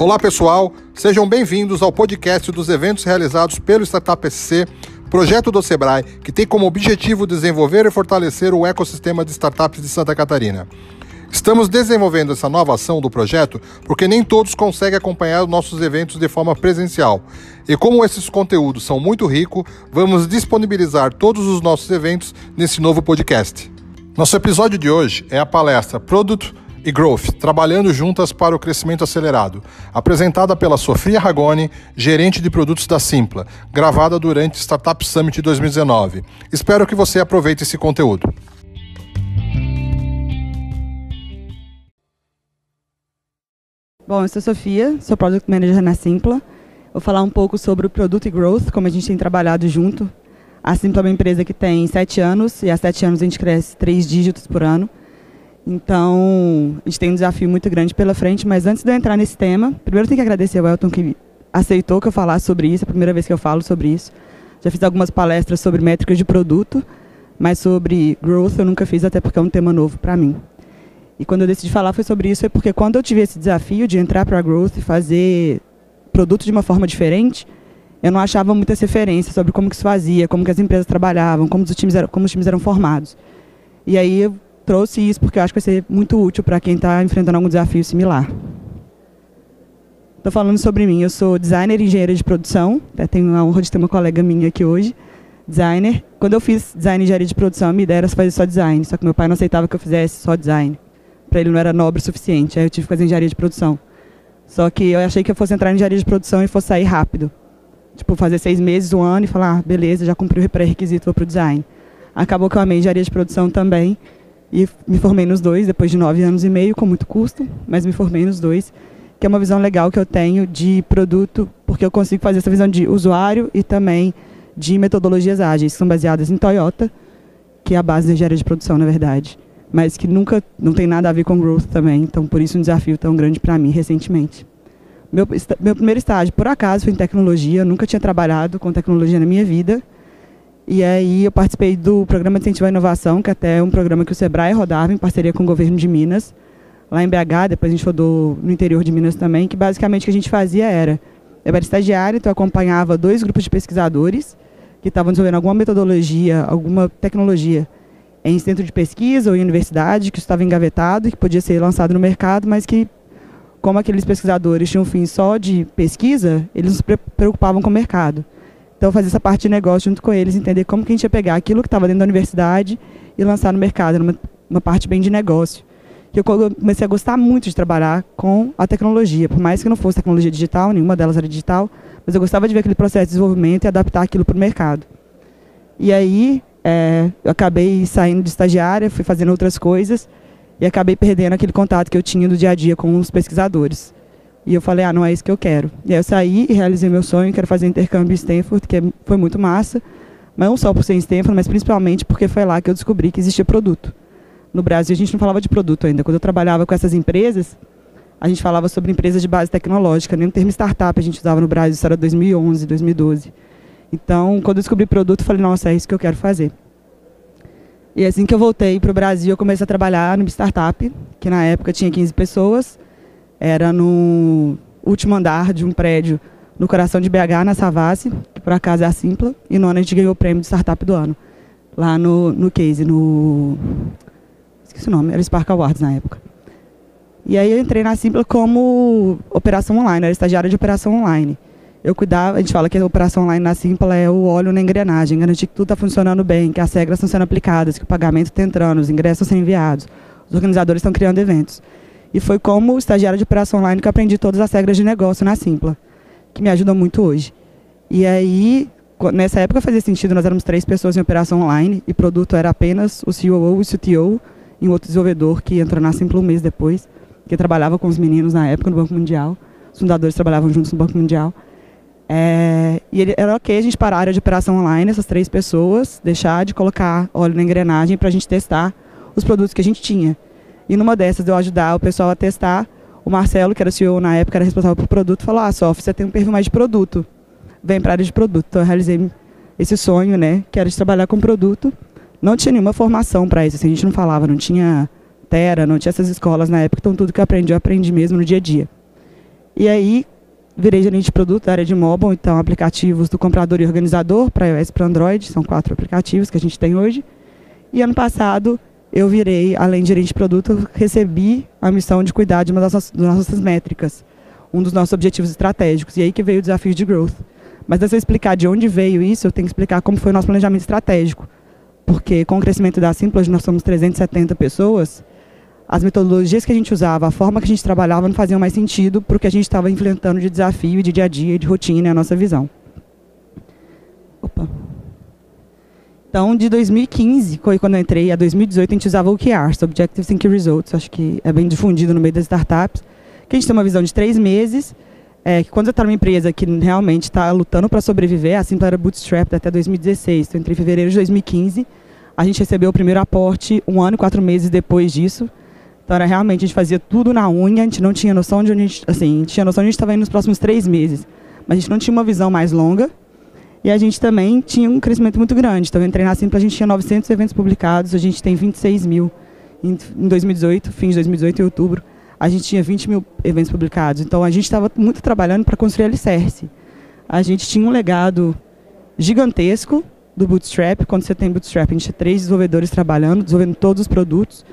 Olá pessoal, sejam bem-vindos ao podcast dos eventos realizados pelo Startup SC, projeto do Sebrae que tem como objetivo desenvolver e fortalecer o ecossistema de startups de Santa Catarina. Estamos desenvolvendo essa nova ação do projeto porque nem todos conseguem acompanhar os nossos eventos de forma presencial. E como esses conteúdos são muito ricos, vamos disponibilizar todos os nossos eventos nesse novo podcast. Nosso episódio de hoje é a palestra Product e Growth, trabalhando juntas para o crescimento acelerado, apresentada pela Sofia Ragoni, gerente de produtos da Simpla, gravada durante Startup Summit 2019. Espero que você aproveite esse conteúdo. Bom, eu sou Sofia, sou Product Manager na Simpla. Vou falar um pouco sobre o produto e growth, como a gente tem trabalhado junto. A Simpla é uma empresa que tem sete anos e há sete anos a gente cresce três dígitos por ano. Então, a gente tem um desafio muito grande pela frente, mas antes de eu entrar nesse tema, primeiro eu tenho que agradecer ao Elton que aceitou que eu falasse sobre isso, é a primeira vez que eu falo sobre isso. Já fiz algumas palestras sobre métricas de produto, mas sobre growth eu nunca fiz, até porque é um tema novo para mim. E quando eu decidi falar foi sobre isso, é porque quando eu tive esse desafio de entrar para a Growth e fazer produto de uma forma diferente, eu não achava muitas referências sobre como que isso fazia, como que as empresas trabalhavam, como os times eram, como os times eram formados. E aí eu trouxe isso porque eu acho que vai ser muito útil para quem está enfrentando algum desafio similar. Estou falando sobre mim, eu sou designer e engenheira de produção, tenho a honra de ter uma colega minha aqui hoje, designer. Quando eu fiz design e engenharia de produção, minha ideia era fazer só design, só que meu pai não aceitava que eu fizesse só design para ele não era nobre o suficiente. Aí eu tive que fazer engenharia de produção. Só que eu achei que eu fosse entrar em engenharia de produção e fosse sair rápido. Tipo, fazer seis meses, um ano e falar, ah, beleza, já cumpri o pré-requisito, vou para o design. Acabou que eu amei engenharia de produção também e me formei nos dois, depois de nove anos e meio, com muito custo, mas me formei nos dois, que é uma visão legal que eu tenho de produto, porque eu consigo fazer essa visão de usuário e também de metodologias ágeis, que são baseadas em Toyota, que é a base da engenharia de produção, na verdade mas que nunca não tem nada a ver com growth também. Então, por isso um desafio tão grande para mim recentemente. Meu, meu primeiro estágio, por acaso, foi em tecnologia. Nunca tinha trabalhado com tecnologia na minha vida. E aí eu participei do programa de incentivo à inovação, que até é um programa que o Sebrae rodava em parceria com o governo de Minas, lá em BH. Depois a gente rodou no interior de Minas também, que basicamente o que a gente fazia era, eu era estagiário, então eu acompanhava dois grupos de pesquisadores que estavam desenvolvendo alguma metodologia, alguma tecnologia em centro de pesquisa ou em universidade, que estava engavetado que podia ser lançado no mercado, mas que, como aqueles pesquisadores tinham um fim só de pesquisa, eles se preocupavam com o mercado. Então, fazer essa parte de negócio junto com eles, entender como que a gente ia pegar aquilo que estava dentro da universidade e lançar no mercado, numa uma parte bem de negócio. Que eu comecei a gostar muito de trabalhar com a tecnologia, por mais que não fosse tecnologia digital, nenhuma delas era digital, mas eu gostava de ver aquele processo de desenvolvimento e adaptar aquilo para o mercado. E aí, é, eu acabei saindo de estagiária, fui fazendo outras coisas e acabei perdendo aquele contato que eu tinha do dia a dia com os pesquisadores. E eu falei, ah, não é isso que eu quero. E aí eu saí e realizei meu sonho, quero fazer intercâmbio em Stanford, que é, foi muito massa. Mas não só por ser em Stanford, mas principalmente porque foi lá que eu descobri que existia produto. No Brasil a gente não falava de produto ainda. Quando eu trabalhava com essas empresas, a gente falava sobre empresas de base tecnológica, nem o termo startup a gente usava no Brasil, isso era 2011, 2012. Então, quando eu descobri produto, eu falei, nossa, é isso que eu quero fazer. E assim que eu voltei para o Brasil, eu comecei a trabalhar no startup, que na época tinha 15 pessoas. Era no último andar de um prédio no coração de BH, na Savassi, que por acaso é a Simpla. E no ano a gente ganhou o prêmio de startup do ano. Lá no, no Case, no... Esqueci o nome, era Spark Awards na época. E aí eu entrei na Simpla como operação online, era estagiária de operação online eu cuidava, a gente fala que a operação online na Simpla é o óleo na engrenagem, garantir que tudo está funcionando bem, que as regras estão sendo aplicadas, que o pagamento está entrando, os ingressos estão sendo enviados, os organizadores estão criando eventos. E foi como estagiário de operação online que aprendi todas as regras de negócio na Simpla, que me ajudam muito hoje. E aí, nessa época fazia sentido, nós éramos três pessoas em operação online e produto era apenas o COO e o CTO e um outro desenvolvedor que entrou na Simpla um mês depois, que trabalhava com os meninos na época no Banco Mundial. Os fundadores trabalhavam juntos no Banco Mundial. É, e ele, era ok a gente parar a área de operação online, essas três pessoas, deixar de colocar óleo na engrenagem para a gente testar os produtos que a gente tinha. E numa dessas, eu ajudar o pessoal a testar, o Marcelo, que era o CEO na época, era responsável por produto, falou, ah, Sof, você tem um perfil mais de produto, vem para a área de produto. Então eu realizei esse sonho, né, que era de trabalhar com produto. Não tinha nenhuma formação para isso, assim, a gente não falava, não tinha Tera, não tinha essas escolas na época, então tudo que eu aprendi, eu aprendi mesmo no dia a dia. E aí, virei gerente de produto da área de mobile, então aplicativos do comprador e organizador para iOS e para Android, são quatro aplicativos que a gente tem hoje. E ano passado eu virei, além de gerente de produto, recebi a missão de cuidar de uma das nossas, das nossas métricas, um dos nossos objetivos estratégicos. E aí que veio o desafio de growth. Mas se eu explicar de onde veio isso, eu tenho que explicar como foi o nosso planejamento estratégico. Porque com o crescimento da Simpla, hoje nós somos 370 pessoas, as metodologias que a gente usava, a forma que a gente trabalhava não faziam mais sentido para o que a gente estava enfrentando de desafio, de dia a dia, de rotina, é a nossa visão. Então, de 2015, foi quando eu entrei, a 2018, a gente usava o OKRs, Objective Think Results, acho que é bem difundido no meio das startups, que a gente tem uma visão de três meses, é, que quando eu estou numa empresa que realmente está lutando para sobreviver, a Simpla era bootstrap até 2016, então entrei em fevereiro de 2015, a gente recebeu o primeiro aporte um ano e quatro meses depois disso, então era realmente, a gente fazia tudo na unha, a gente não tinha noção de onde a gente, assim, a gente tinha noção de onde a gente estava indo nos próximos três meses, mas a gente não tinha uma visão mais longa, e a gente também tinha um crescimento muito grande. Então, eu entrei na Simpla, a gente tinha 900 eventos publicados, a gente tem 26 mil. Em 2018, fim de 2018, em outubro, a gente tinha 20 mil eventos publicados. Então, a gente estava muito trabalhando para construir alicerce. A gente tinha um legado gigantesco do Bootstrap. Quando você tem Bootstrap, a gente tinha três desenvolvedores trabalhando, desenvolvendo todos os produtos.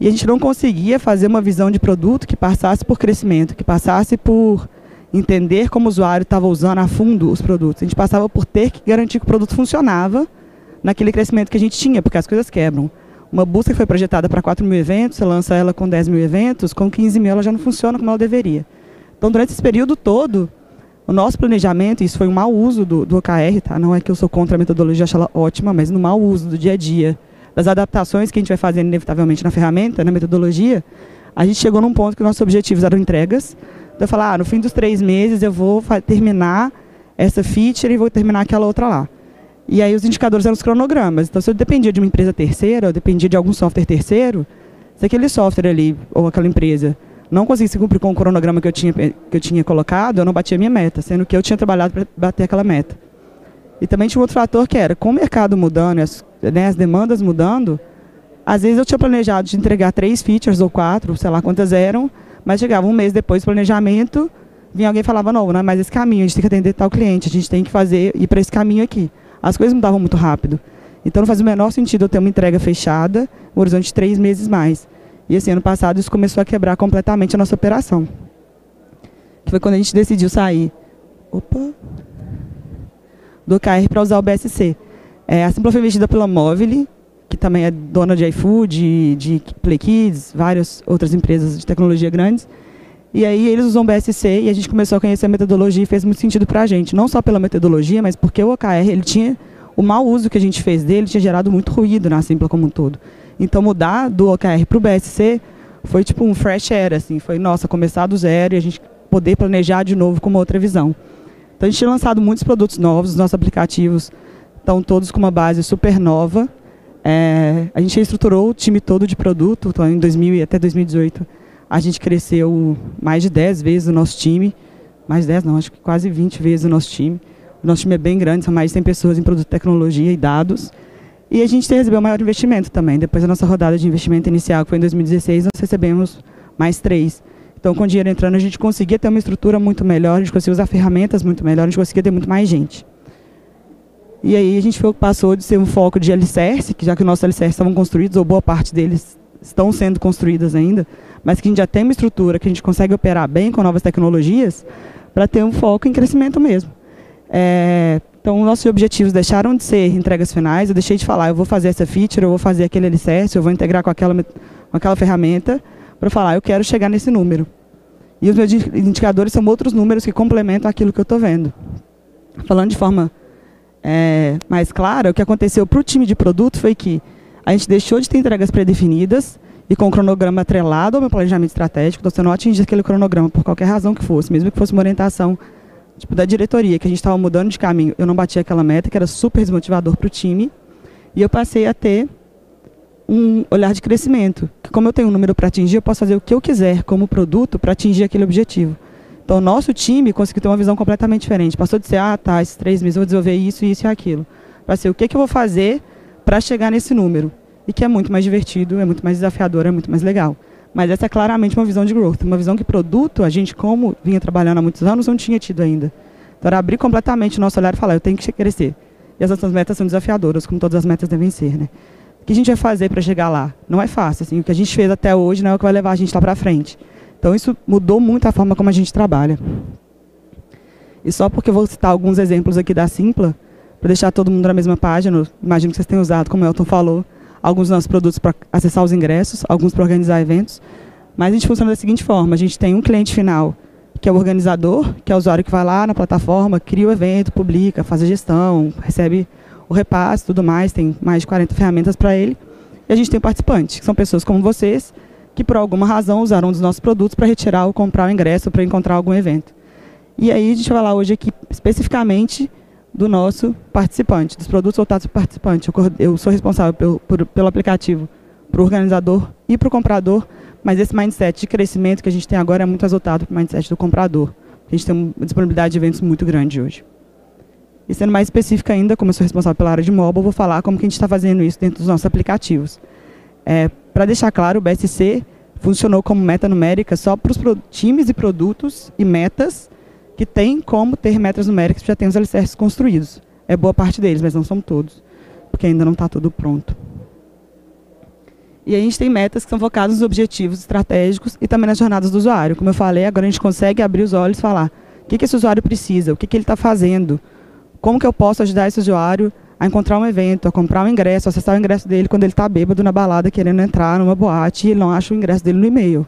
E a gente não conseguia fazer uma visão de produto que passasse por crescimento, que passasse por entender como o usuário estava usando a fundo os produtos. A gente passava por ter que garantir que o produto funcionava naquele crescimento que a gente tinha, porque as coisas quebram. Uma busca que foi projetada para 4 mil eventos, você lança ela com 10 mil eventos, com 15 mil ela já não funciona como ela deveria. Então, durante esse período todo, o nosso planejamento, isso foi um mau uso do, do OKR, tá? não é que eu sou contra a metodologia, acho ela ótima, mas no mau uso do dia a dia, das adaptações que a gente vai fazendo inevitavelmente na ferramenta, na metodologia, a gente chegou num ponto que nossos objetivos eram entregas, então eu falar, ah, no fim dos três meses eu vou terminar essa feature e vou terminar aquela outra lá. E aí os indicadores eram os cronogramas. Então se eu dependia de uma empresa terceira, eu dependia de algum software terceiro, se aquele software ali, ou aquela empresa, não conseguisse cumprir com o cronograma que eu tinha, que eu tinha colocado, eu não batia a minha meta, sendo que eu tinha trabalhado para bater aquela meta. E também tinha um outro fator que era, com o mercado mudando, as, né, as demandas mudando, às vezes eu tinha planejado de entregar três features ou quatro, sei lá quantas eram, mas chegava um mês depois do planejamento, vinha alguém e falava, não, não é mais esse caminho, a gente tem que atender tal cliente, a gente tem que fazer, ir para esse caminho aqui. As coisas mudavam muito rápido. Então não faz o menor sentido eu ter uma entrega fechada, um horizonte de três meses mais. E esse ano passado isso começou a quebrar completamente a nossa operação. Que foi quando a gente decidiu sair opa, do KR para usar o BSC. É, a Simpla foi investida pela Móvel, que também é dona de iFood, de Play Kids, várias outras empresas de tecnologia grandes. E aí eles usam BSC e a gente começou a conhecer a metodologia e fez muito sentido para a gente. Não só pela metodologia, mas porque o OKR ele tinha o mau uso que a gente fez dele tinha gerado muito ruído na Simpla como um todo. Então mudar do OKR para o BSC foi tipo um fresh air, assim, foi nossa começar do zero e a gente poder planejar de novo com uma outra visão. Então a gente tinha lançado muitos produtos novos, os nossos aplicativos estão todos com uma base super nova é, a gente reestruturou o time todo de produto, então em 2000 até 2018 a gente cresceu mais de 10 vezes o nosso time, mais 10 não, acho que quase 20 vezes o nosso time. O nosso time é bem grande, são mais de 100 pessoas em produto tecnologia e dados. E a gente recebeu maior investimento também. Depois da nossa rodada de investimento inicial, que foi em 2016, nós recebemos mais três. Então, com o dinheiro entrando, a gente conseguia ter uma estrutura muito melhor, a gente conseguia usar ferramentas muito melhor, a gente conseguia ter muito mais gente. E aí a gente passou de ser um foco de alicerce, que já que os nossos alicerces estavam construídos, ou boa parte deles estão sendo construídas ainda, mas que a gente já tem uma estrutura que a gente consegue operar bem com novas tecnologias, para ter um foco em crescimento mesmo. É, então, nossos objetivos deixaram de ser entregas finais, eu deixei de falar, eu vou fazer essa feature, eu vou fazer aquele alicerce, eu vou integrar com aquela, com aquela ferramenta, para falar, eu quero chegar nesse número. E os meus indicadores são outros números que complementam aquilo que eu estou vendo. Falando de forma é, mais clara, o que aconteceu para o time de produto foi que a gente deixou de ter entregas pré-definidas e com o cronograma atrelado ao meu planejamento estratégico, então você não atinge aquele cronograma por qualquer razão que fosse, mesmo que fosse uma orientação tipo, da diretoria, que a gente estava mudando de caminho, eu não bati aquela meta, que era super desmotivador para o time, e eu passei a ter um olhar de crescimento, que como eu tenho um número para atingir, eu posso fazer o que eu quiser como produto para atingir aquele objetivo. Então, o nosso time conseguiu ter uma visão completamente diferente. Passou de ser, ah, tá, esses três meses eu vou desenvolver isso, isso e aquilo. Para ser, o que, que eu vou fazer para chegar nesse número? E que é muito mais divertido, é muito mais desafiador, é muito mais legal. Mas essa é claramente uma visão de growth, uma visão que produto, a gente, como vinha trabalhando há muitos anos, não tinha tido ainda. Então, era abrir completamente o nosso olhar e falar, eu tenho que crescer. E as nossas metas são desafiadoras, como todas as metas devem ser, né? O que a gente vai fazer para chegar lá? Não é fácil, assim, o que a gente fez até hoje não é o que vai levar a gente lá para frente. Então, isso mudou muito a forma como a gente trabalha. E só porque eu vou citar alguns exemplos aqui da Simpla, para deixar todo mundo na mesma página, imagino que vocês tenham usado, como o Elton falou, alguns dos nossos produtos para acessar os ingressos, alguns para organizar eventos. Mas a gente funciona da seguinte forma: a gente tem um cliente final, que é o organizador, que é o usuário que vai lá na plataforma, cria o evento, publica, faz a gestão, recebe o repasse tudo mais, tem mais de 40 ferramentas para ele. E a gente tem participantes, que são pessoas como vocês, que por alguma razão usaram um dos nossos produtos para retirar ou comprar o ingresso para encontrar algum evento. E aí a gente vai falar hoje aqui especificamente do nosso participante, dos produtos voltados para o participante. Eu, sou responsável pelo, por, pelo aplicativo para o organizador e para o comprador, mas esse mindset de crescimento que a gente tem agora é muito resultado para o mindset do comprador. A gente tem uma disponibilidade de eventos muito grande hoje. E sendo mais específica ainda, como eu sou responsável pela área de mobile, vou falar como que a gente está fazendo isso dentro dos nossos aplicativos. É, para deixar claro, o BSC funcionou como meta numérica só para os times e produtos e metas que tem como ter metas numéricas, já tem os alicerces construídos. É boa parte deles, mas não são todos, porque ainda não está tudo pronto. E a gente tem metas que são focadas nos objetivos estratégicos e também nas jornadas do usuário. Como eu falei, agora a gente consegue abrir os olhos e falar o que, que esse usuário precisa, o que, que ele está fazendo, como que eu posso ajudar esse usuário a encontrar um evento, a comprar um ingresso, acessar o ingresso dele quando ele está bêbado na balada querendo entrar numa boate e ele não acha o ingresso dele no e-mail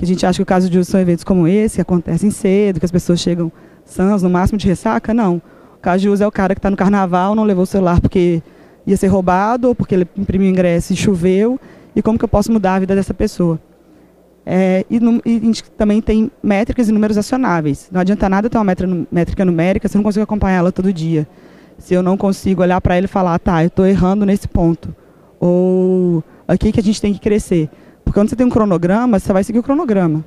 que a gente acha que o caso de uso são eventos como esse, que acontecem cedo, que as pessoas chegam sãs, no máximo de ressaca, não. O caso de uso é o cara que está no carnaval, não levou o celular porque ia ser roubado, ou porque ele imprimiu o ingresso e choveu, e como que eu posso mudar a vida dessa pessoa. É, e, e, a gente também tem métricas e números acionáveis. Não adianta nada ter uma métrica numérica se eu não consigo acompanhar ela todo dia. Se eu não consigo olhar para ele e falar, tá, eu estou errando nesse ponto. Ou aqui que a gente tem que crescer. Porque quando você tem um cronograma, você vai seguir o cronograma.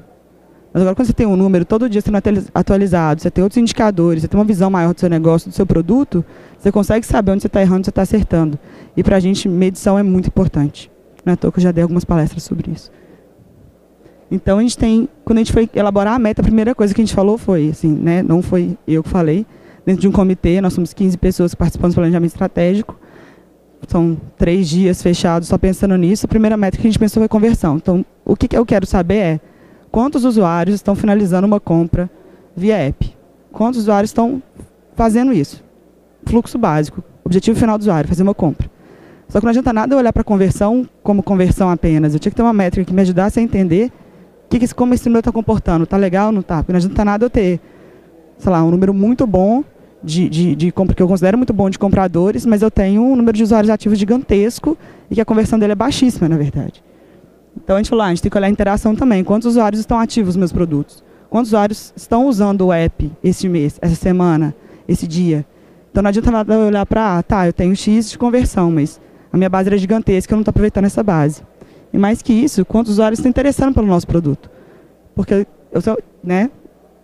Mas agora quando você tem um número todo dia sendo atualizado, você tem outros indicadores, você tem uma visão maior do seu negócio, do seu produto, você consegue saber onde você está errando, onde você está acertando. E para a gente, medição é muito importante. Não é à toa que eu já dei algumas palestras sobre isso. Então a gente tem, quando a gente foi elaborar a meta, a primeira coisa que a gente falou foi, assim, né, não foi eu que falei, dentro de um comitê, nós somos 15 pessoas que participam do planejamento estratégico, são três dias fechados só pensando nisso. A primeira métrica que a gente pensou foi conversão. Então, o que eu quero saber é quantos usuários estão finalizando uma compra via app? Quantos usuários estão fazendo isso? Fluxo básico, objetivo final do usuário, fazer uma compra. Só que não adianta nada eu olhar para conversão como conversão apenas. Eu tinha que ter uma métrica que me ajudasse a entender que, que, como esse número está comportando. Está legal ou não está? Porque não adianta nada eu ter, sei lá, um número muito bom de, de, de compra que eu considero muito bom de compradores, mas eu tenho um número de usuários ativos gigantesco e que a conversão dele é baixíssima, na verdade. Então a gente falou, ah, a gente tem que olhar a interação também. Quantos usuários estão ativos meus produtos? Quantos usuários estão usando o app este mês, essa semana, esse dia? Então não adianta nada olhar para, ah, tá, eu tenho X de conversão, mas a minha base era gigantesca, eu não estou aproveitando essa base. E mais que isso, quantos usuários estão interessando pelo nosso produto? Porque eu, né,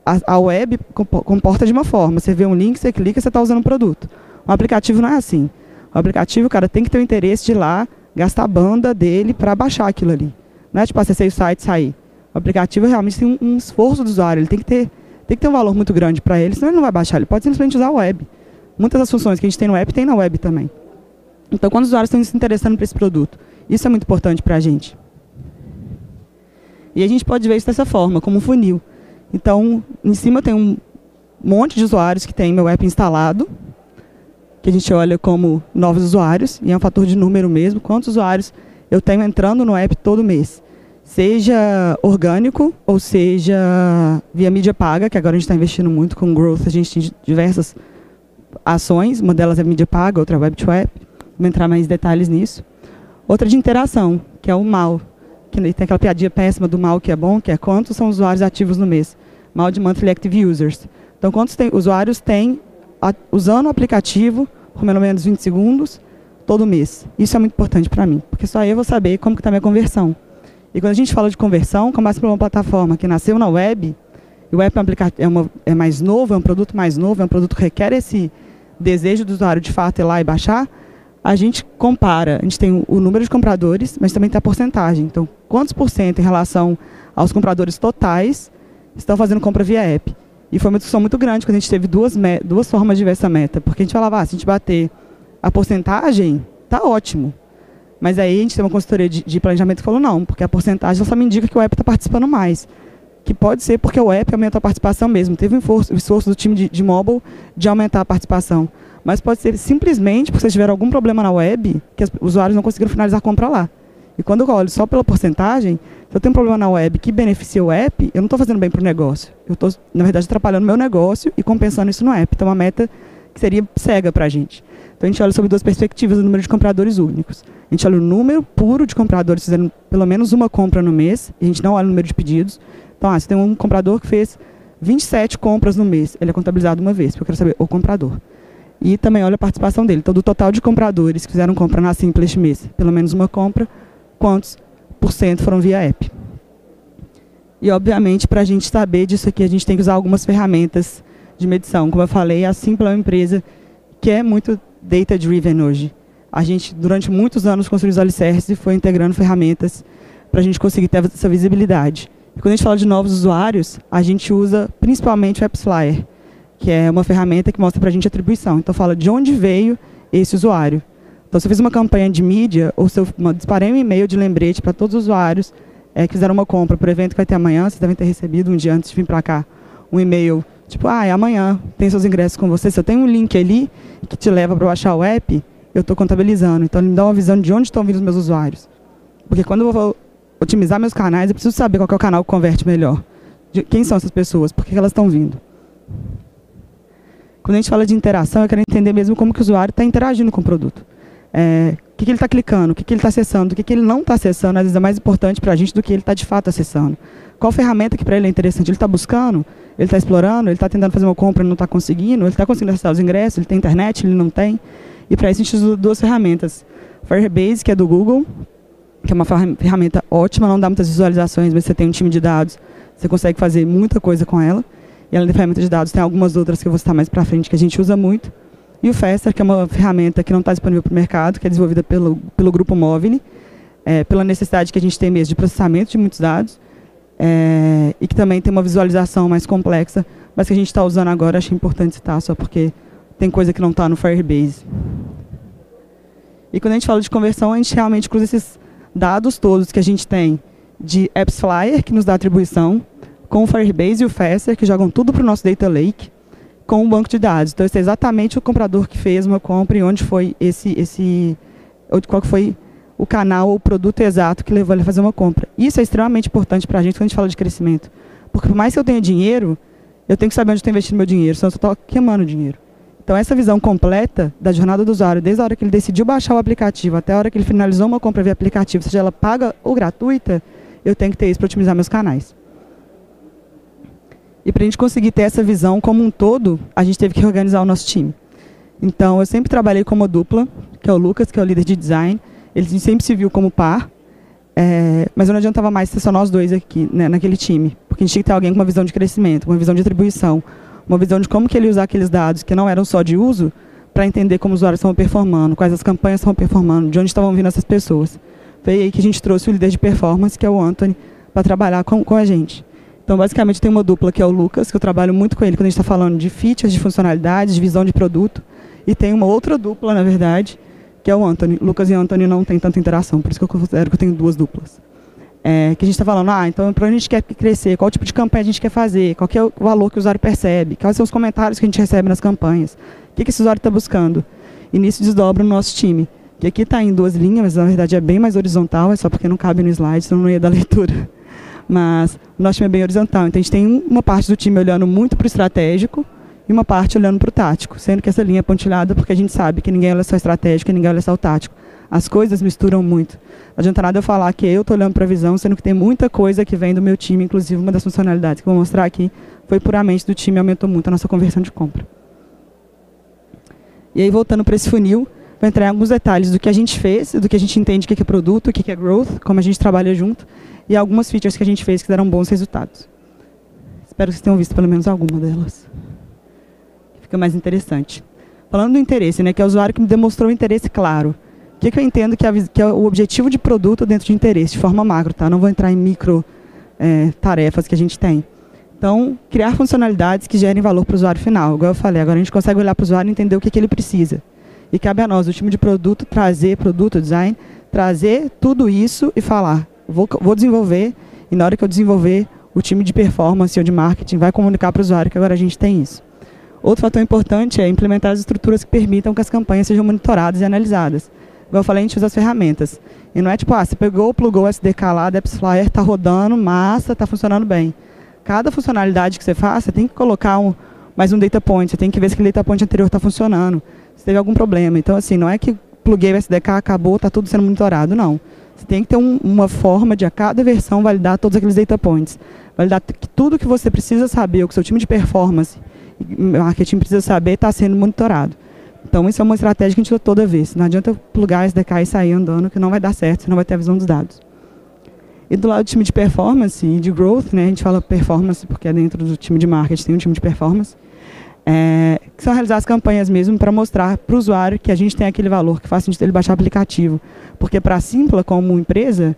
a, a web comporta de uma forma. Você vê um link, você clica, você está usando um produto. O aplicativo não é assim. O aplicativo, cara, tem que ter o interesse de ir lá, gastar a banda dele para baixar aquilo ali. Não é tipo acessei o site e sair. O aplicativo realmente tem um, um, esforço do usuário, ele tem que ter, tem que ter um valor muito grande para ele, senão ele não vai baixar, ele pode simplesmente usar a web. Muitas das funções que a gente tem no app tem na web também. Então, quando os usuários estão se interessando por esse produto, isso é muito importante para a gente. E a gente pode ver isso dessa forma, como um funil. Então, em cima tem um monte de usuários que tem meu app instalado, que a gente olha como novos usuários, e é um fator de número mesmo, quantos usuários eu tenho entrando no app todo mês. Seja orgânico, ou seja via mídia paga, que agora a gente está investindo muito com growth, a gente tem diversas ações, uma delas é mídia paga, outra é web to app, vou entrar mais detalhes nisso. Outra de interação, que é o mal, que tem aquela piadinha péssima do mal que é bom, que é quantos são usuários ativos no mês. Mal de monthly active users. Então, quantos tem, usuários têm a, usando o aplicativo por pelo menos 20 segundos todo mês. Isso é muito importante para mim, porque só eu vou saber como está a minha conversão. E quando a gente fala de conversão, começa por uma plataforma que nasceu na web, e o app é, é, uma, é mais novo, é um produto mais novo, é um produto que requer esse desejo do usuário de fato ir lá e baixar, a gente compara, a gente tem o número de compradores, mas também tem a porcentagem. Então, quantos por cento em relação aos compradores totais estão fazendo compra via app. E foi uma discussão muito grande quando a gente teve duas, duas formas de ver essa meta. Porque a gente falava, ah, se a gente bater a porcentagem, tá ótimo. Mas aí a gente tem uma consultoria de, de planejamento que falou não, porque a porcentagem só me indica que o app está participando mais. Que pode ser porque o app aumentou a participação mesmo. Teve um esforço, o esforço do time de, de mobile de aumentar a participação. Mas pode ser simplesmente porque vocês tiveram algum problema na web que os usuários não conseguiram finalizar a compra lá. E quando eu olho só pela porcentagem, se eu tenho um problema na web que beneficia o app, eu não estou fazendo bem para o negócio. Eu estou, na verdade, atrapalhando o meu negócio e compensando isso no app. Então, é uma meta que seria cega para a gente. Então, a gente olha sobre duas perspectivas o número de compradores únicos. A gente olha o número puro de compradores fazendo pelo menos uma compra no mês, a gente não olha o número de pedidos. Então, ah, você tem um comprador que fez 27 compras no mês, ele é contabilizado uma vez, porque eu quero saber o comprador. E também olha a participação dele. Então, do total de compradores que fizeram compra na Simples este mês, pelo menos uma compra, quantos por cento foram via app? E, obviamente, para a gente saber disso aqui, a gente tem que usar algumas ferramentas de medição. Como eu falei, a Simples é uma empresa que é muito data-driven hoje. A gente, durante muitos anos, construiu os alicerces e foi integrando ferramentas para a gente conseguir ter essa visibilidade. E quando a gente fala de novos usuários, a gente usa principalmente o AppsFlyer que é uma ferramenta que mostra para a gente atribuição. Então, fala de onde veio esse usuário. Então, se eu fiz uma campanha de mídia, ou se eu disparei um e-mail de lembrete para todos os usuários é, que fizeram uma compra para o evento que vai ter amanhã, vocês devem ter recebido um dia antes de vir para cá um e-mail, tipo, ah, é amanhã, tem seus ingressos com você. Se eu tenho um link ali que te leva para baixar o app, eu estou contabilizando. Então, ele me dá uma visão de onde estão vindo os meus usuários. Porque quando eu vou otimizar meus canais, eu preciso saber qual é o canal que converte melhor. De quem são essas pessoas, por que elas estão vindo. Quando a gente fala de interação, eu quero entender mesmo como que o usuário está interagindo com o produto. É, o que, que ele está clicando, o que, que ele está acessando, o que, que ele não está acessando, às vezes é mais importante para a gente do que ele está de fato acessando. Qual ferramenta que para ele é interessante? Ele está buscando, ele está explorando, ele está tentando fazer uma compra e não está conseguindo, ele está conseguindo acessar os ingressos, ele tem internet, ele não tem. E para isso a gente usa duas ferramentas. Firebase, que é do Google, que é uma ferramenta ótima, não dá muitas visualizações, mas você tem um time de dados, você consegue fazer muita coisa com ela. E além da ferramenta de dados, tem algumas outras que eu vou citar mais para frente que a gente usa muito. E o Fester, que é uma ferramenta que não está disponível para o mercado, que é desenvolvida pelo, pelo grupo Móvel, é, pela necessidade que a gente tem mesmo de processamento de muitos dados, é, e que também tem uma visualização mais complexa, mas que a gente está usando agora, achei importante citar, só porque tem coisa que não está no Firebase. E quando a gente fala de conversão, a gente realmente cruza esses dados todos que a gente tem de AppsFlyer, que nos dá atribuição, com o Firebase e o Faster, que jogam tudo para o nosso Data Lake, com um banco de dados. Então, esse é exatamente o comprador que fez uma compra e onde foi esse, esse qual foi o canal o produto exato que levou ele a fazer uma compra. Isso é extremamente importante para a gente quando a gente fala de crescimento. Porque por mais que eu tenha dinheiro, eu tenho que saber onde estou investindo meu dinheiro, senão eu estou queimando dinheiro. Então, essa visão completa da jornada do usuário, desde a hora que ele decidiu baixar o aplicativo até a hora que ele finalizou uma compra via aplicativo, seja ela paga ou gratuita, eu tenho que ter isso para otimizar meus canais. E para a gente conseguir ter essa visão como um todo, a gente teve que organizar o nosso time. Então, eu sempre trabalhei como dupla, que é o Lucas, que é o líder de design. Ele sempre se viu como par, é, mas não adiantava mais ser só nós dois aqui, né, naquele time. Porque a gente tinha que ter alguém com uma visão de crescimento, uma visão de atribuição, uma visão de como que ele usar aqueles dados que não eram só de uso, para entender como os usuários estavam performando, quais as campanhas estavam performando, de onde estavam vindo essas pessoas. Foi aí que a gente trouxe o líder de performance, que é o Anthony, para trabalhar com, com a gente. Então, basicamente, tem uma dupla que é o Lucas, que eu trabalho muito com ele quando a gente está falando de features, de funcionalidades, de visão de produto. E tem uma outra dupla, na verdade, que é o Anthony. Lucas e Anthony não tem tanta interação, por isso que eu considero que eu tenho duas duplas. É, que a gente está falando, ah, então para onde a gente quer crescer, qual tipo de campanha a gente quer fazer, qual é o valor que o usuário percebe, quais são os comentários que a gente recebe nas campanhas, o que, que esse usuário está buscando. E nisso desdobra o nosso time, que aqui está em duas linhas, mas na verdade é bem mais horizontal, é só porque não cabe no slide, senão não ia dar leitura mas o nosso time é bem horizontal. Então a gente tem uma parte do time olhando muito para o estratégico e uma parte olhando para o tático, sendo que essa linha é pontilhada porque a gente sabe que ninguém olha só estratégico e ninguém olha só o tático. As coisas misturam muito. Não adianta nada eu falar que eu estou olhando para a visão, sendo que tem muita coisa que vem do meu time, inclusive uma das funcionalidades que eu vou mostrar aqui foi puramente do time aumentou muito a nossa conversão de compra. E aí, voltando para esse funil, vou entrar em alguns detalhes do que a gente fez, do que a gente entende o que é produto, o que é growth, como a gente trabalha junto, e algumas features que a gente fez que deram bons resultados. Espero que vocês tenham visto pelo menos alguma delas. Fica mais interessante. Falando do interesse, né, que é o usuário que me demonstrou interesse claro. O que, que eu entendo que é, que é, o objetivo de produto dentro de interesse, de forma macro, tá? Não vou entrar em micro é, tarefas que a gente tem. Então, criar funcionalidades que gerem valor para o usuário final. Igual eu falei, agora a gente consegue olhar para o usuário e entender o que, que ele precisa. E cabe a nós, o time de produto, trazer produto, design, trazer tudo isso e falar, vou, vou desenvolver, e na hora que eu desenvolver, o time de performance ou de marketing vai comunicar para o usuário que agora a gente tem isso. Outro fator importante é implementar as estruturas que permitam que as campanhas sejam monitoradas e analisadas. Igual eu falei, a gente usa as ferramentas. E não é tipo, ah, você pegou, plugou o SDK lá, Depps Flyer, está rodando, massa, está funcionando bem. Cada funcionalidade que você faz, você tem que colocar um, mais um data point, você tem que ver se aquele data point anterior está funcionando, se teve algum problema. Então, assim, não é que pluguei o SDK, acabou, está tudo sendo monitorado, não. Você tem que ter um, uma forma de a cada versão validar todos aqueles data points. Validar que tudo que você precisa saber, o que seu time de performance marketing precisa saber, está sendo monitorado. Então, isso é uma estratégia que a gente usa toda vez. Não adianta plugar SDK e sair andando, que não vai dar certo, você não vai ter a visão dos dados. E do lado do time de performance e de growth, né, a gente fala performance porque é dentro do time de marketing, tem um time de performance, é, que são realizar as campanhas mesmo para mostrar para o usuário que a gente tem aquele valor, que faz sentido ele baixar o aplicativo. Porque para a Simpla, como empresa,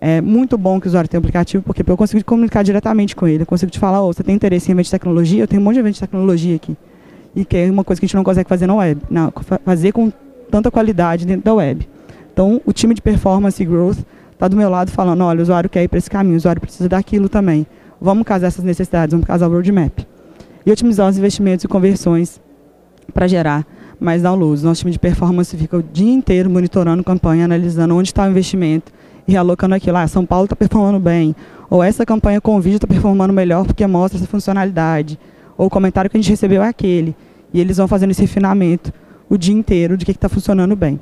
é muito bom que o usuário tenha um aplicativo, porque eu consigo comunicar diretamente com ele. Eu consigo te falar, oh, você tem interesse em evento de tecnologia? Eu tenho um monte de evento de tecnologia aqui e que é uma coisa que a gente não consegue fazer na web, não, fazer com tanta qualidade dentro da web. Então, o time de performance e growth está do meu lado falando, olha, o usuário quer ir para esse caminho, o usuário precisa daquilo também. Vamos casar essas necessidades, vamos casar o roadmap. E otimizar os investimentos e conversões para gerar mais downloads. Nosso time de performance fica o dia inteiro monitorando campanha, analisando onde está o investimento e realocando aquilo. Ah, São Paulo está performando bem. Ou essa campanha com vídeo está performando melhor porque mostra essa funcionalidade. Ou o comentário que a gente recebeu é aquele. E eles vão fazendo esse refinamento o dia inteiro de que está funcionando bem.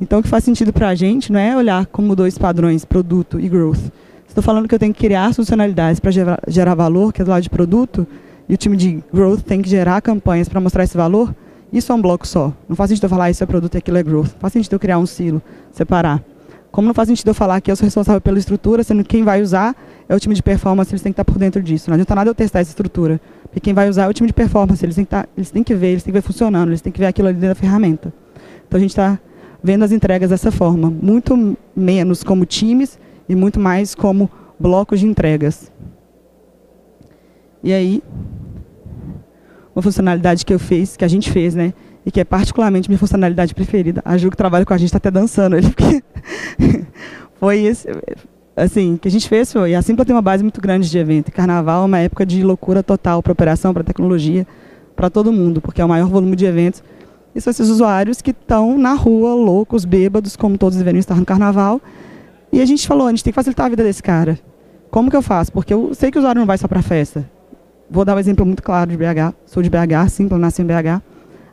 Então, o que faz sentido para a gente não é olhar como dois padrões, produto e growth. Estou falando que eu tenho que criar funcionalidades para gerar, gerar, valor, que é do lado de produto, e o time de growth tem que gerar campanhas para mostrar esse valor. Isso é um bloco só. Não faz sentido eu falar isso é produto e aquilo é growth. Não faz sentido eu criar um silo, separar. Como não faz sentido eu falar que eu sou responsável pela estrutura, sendo que quem vai usar é o time de performance, eles têm que estar por dentro disso. Não adianta nada eu testar essa estrutura. Porque quem vai usar é o time de performance, eles têm que, estar, eles têm que ver, eles têm que ver funcionando, eles têm que ver aquilo ali dentro da ferramenta. Então a gente está vendo as entregas dessa forma, muito menos como times e muito mais como blocos de entregas. E aí, uma funcionalidade que eu fiz, que a gente fez, né? E que é particularmente minha funcionalidade preferida. A Ju que trabalha com a gente está até dançando ali, porque foi esse, assim, que a gente fez foi, a Simpla tem uma base muito grande de evento. Carnaval é uma época de loucura total para operação, para tecnologia, para todo mundo, porque é o maior volume de eventos. E são esses usuários que estão na rua, loucos, bêbados, como todos deveriam estar no carnaval. E a gente falou, a gente tem que facilitar a vida desse cara. Como que eu faço? Porque eu sei que o usuário não vai só para festa. Vou dar um exemplo muito claro de BH. Sou de BH, Simpla, nasci em BH.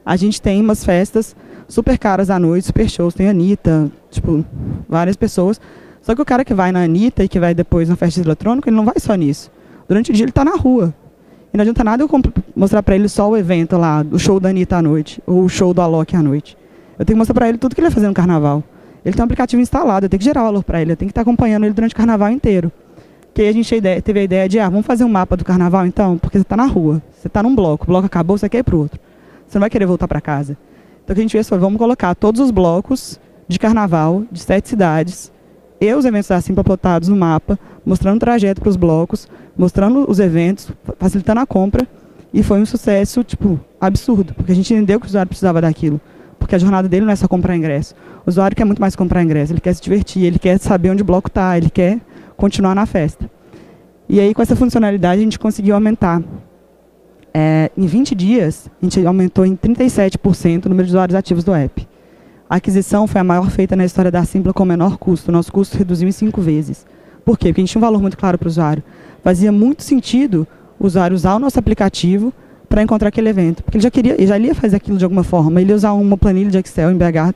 A gente tem umas festas super caras à noite, super shows. Tem a Anitta, tipo, várias pessoas só que o cara que vai na Anitta e que vai depois na festa de eletrônico, ele não vai só nisso. Durante o dia ele está na rua. E não adianta nada eu mostrar para ele só o evento lá, o show da Anitta à noite, ou o show do Alok à noite. Eu tenho que mostrar para ele tudo que ele vai fazer no carnaval. Ele tem um aplicativo instalado, eu tenho que gerar valor para ele, eu tenho que estar acompanhando ele durante o carnaval inteiro. Que a gente teve a ideia de, ah, vamos fazer um mapa do carnaval então? Porque você está na rua, você está num bloco, o bloco acabou, você quer ir para outro. Você não vai querer voltar para casa. Então o que a gente fez foi, vamos colocar todos os blocos de carnaval de sete cidades e os eventos da Simpa plotados no mapa, mostrando o trajeto para os blocos, mostrando os eventos, facilitando a compra. E foi um sucesso, tipo, absurdo, porque a gente entendeu que o usuário precisava daquilo. Porque a jornada dele não é só comprar ingresso. O usuário quer muito mais comprar ingresso, ele quer se divertir, ele quer saber onde o bloco está, ele quer continuar na festa. E aí, com essa funcionalidade, a gente conseguiu aumentar. É, em 20 dias, a gente aumentou em 37% o número de usuários ativos do app. A aquisição foi a maior feita na história da Simpla com menor custo. Nosso custo reduziu em cinco vezes. Por quê? Porque a gente tinha um valor muito claro para o usuário. Fazia muito sentido o usuário usar o nosso aplicativo para encontrar aquele evento. Porque ele já queria, ele já ia fazer aquilo de alguma forma. Ele ia usar uma planilha de Excel em BH.